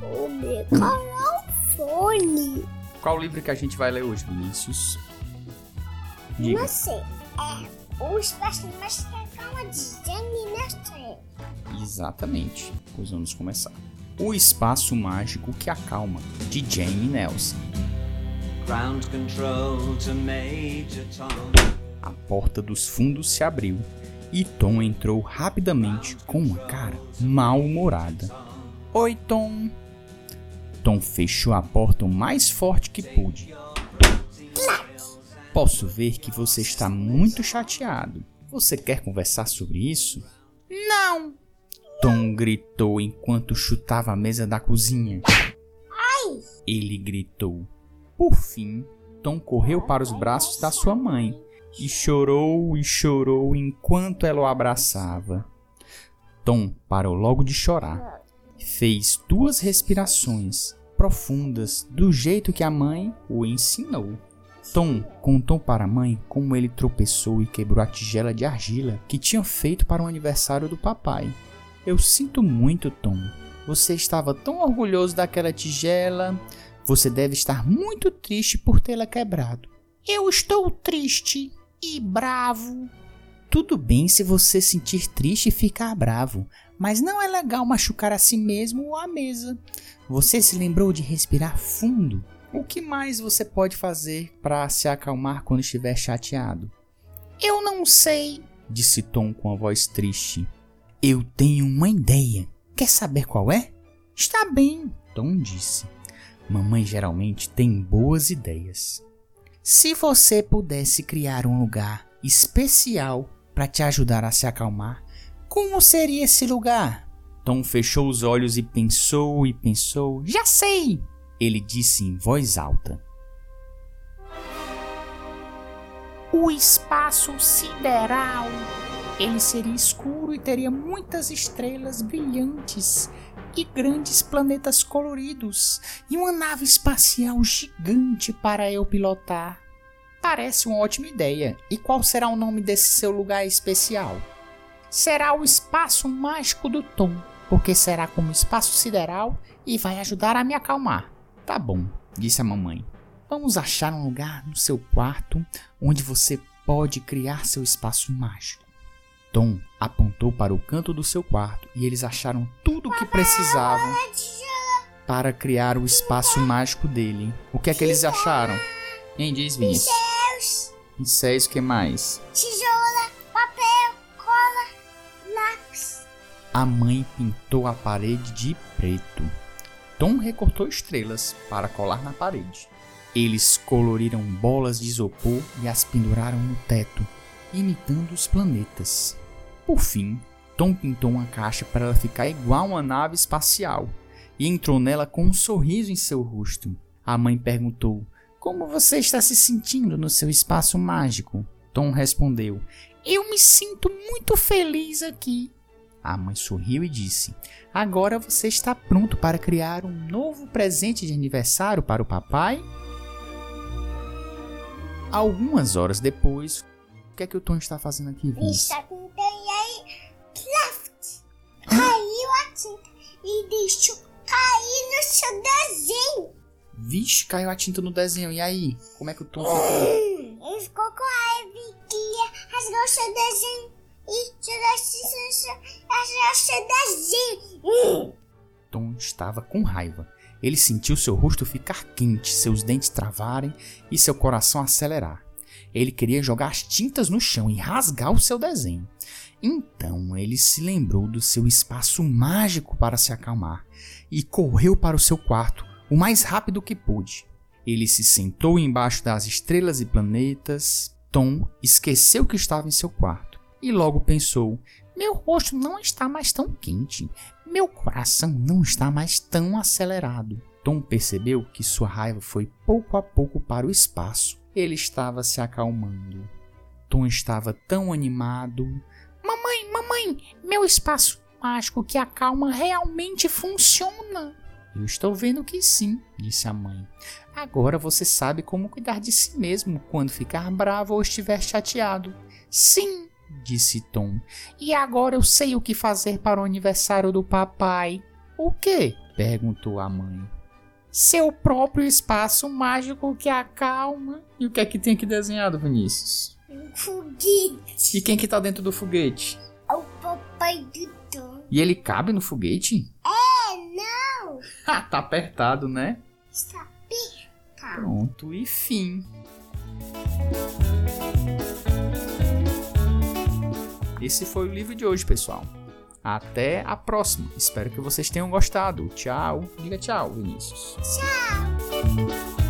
o microfone. Qual livro que a gente vai ler hoje, Vinícius? Diga. Não sei. É o Espaço Mais Calma de Jane Nelson. Exatamente. Pois vamos começar. O Espaço Mágico que Acalma, de Jane Nelson. Ground control to Major Tom. A porta dos fundos se abriu e Tom entrou rapidamente com uma cara mal-humorada. Oi, Tom. Tom fechou a porta o mais forte que pôde. Posso ver que você está muito chateado. Você quer conversar sobre isso? Não! Tom gritou enquanto chutava a mesa da cozinha. Ai! Ele gritou. Por fim, Tom correu para os braços da sua mãe e chorou e chorou enquanto ela o abraçava. Tom parou logo de chorar. Fez duas respirações profundas do jeito que a mãe o ensinou. Tom contou para a mãe como ele tropeçou e quebrou a tigela de argila que tinham feito para o aniversário do papai. Eu sinto muito, Tom. Você estava tão orgulhoso daquela tigela. Você deve estar muito triste por tê-la quebrado. Eu estou triste e bravo. Tudo bem se você sentir triste e ficar bravo, mas não é legal machucar a si mesmo ou a mesa. Você se lembrou de respirar fundo? O que mais você pode fazer para se acalmar quando estiver chateado? Eu não sei, disse Tom com a voz triste. Eu tenho uma ideia. Quer saber qual é? Está bem, Tom disse. Mamãe geralmente tem boas ideias. Se você pudesse criar um lugar especial para te ajudar a se acalmar, como seria esse lugar? Tom fechou os olhos e pensou e pensou. Já sei! Ele disse em voz alta. O espaço sideral. Ele seria escuro e teria muitas estrelas brilhantes e grandes planetas coloridos e uma nave espacial gigante para eu pilotar. Parece uma ótima ideia. E qual será o nome desse seu lugar especial? Será o espaço mágico do Tom, porque será como espaço sideral e vai ajudar a me acalmar. Tá bom, disse a mamãe. Vamos achar um lugar no seu quarto onde você pode criar seu espaço mágico. Tom apontou para o canto do seu quarto e eles acharam tudo o que precisavam para criar o espaço mágico dele. O que é que eles acharam? Quem diz, Vinícius? Pincéis. Que mais? Tesoura, papel, cola, lápis. A mãe pintou a parede de preto. Tom recortou estrelas para colar na parede. Eles coloriram bolas de isopor e as penduraram no teto, imitando os planetas. Por fim, Tom pintou uma caixa para ela ficar igual a uma nave espacial e entrou nela com um sorriso em seu rosto. A mãe perguntou: Como você está se sentindo no seu espaço mágico? Tom respondeu: Eu me sinto muito feliz aqui. A mãe sorriu e disse: Agora você está pronto para criar um novo presente de aniversário para o papai? Algumas horas depois, o que é que o Tom está fazendo aqui, Vince? Está Caiu a tinta e deixou cair no seu desenho. Vixe, caiu a tinta no desenho. E aí? Como é que o Tom ficou? Ele ficou com raiva que o seu desenho e o seu desenho. Tom estava com raiva. Ele sentiu seu rosto ficar quente, seus dentes travarem e seu coração acelerar. Ele queria jogar as tintas no chão e rasgar o seu desenho. Então ele se lembrou do seu espaço mágico para se acalmar e correu para o seu quarto o mais rápido que pôde. Ele se sentou embaixo das estrelas e planetas. Tom esqueceu que estava em seu quarto e logo pensou: Meu rosto não está mais tão quente, meu coração não está mais tão acelerado. Tom percebeu que sua raiva foi pouco a pouco para o espaço. Ele estava se acalmando. Tom estava tão animado, Mamãe, mamãe, meu espaço mágico que acalma realmente funciona. Eu estou vendo que sim, disse a mãe. Agora você sabe como cuidar de si mesmo quando ficar bravo ou estiver chateado. Sim, disse Tom. E agora eu sei o que fazer para o aniversário do papai. O quê? Perguntou a mãe. Seu próprio espaço mágico que acalma. E o que é que tem aqui desenhado, Vinícius? Um foguete. E quem que tá dentro do foguete? É o papai do Tom. E ele cabe no foguete? É, tá apertado, né? Está apertado. Pronto, e fim. Esse foi o livro de hoje, pessoal. Até a próxima. Espero que vocês tenham gostado. Tchau. Diga tchau, Vinícius. Tchau.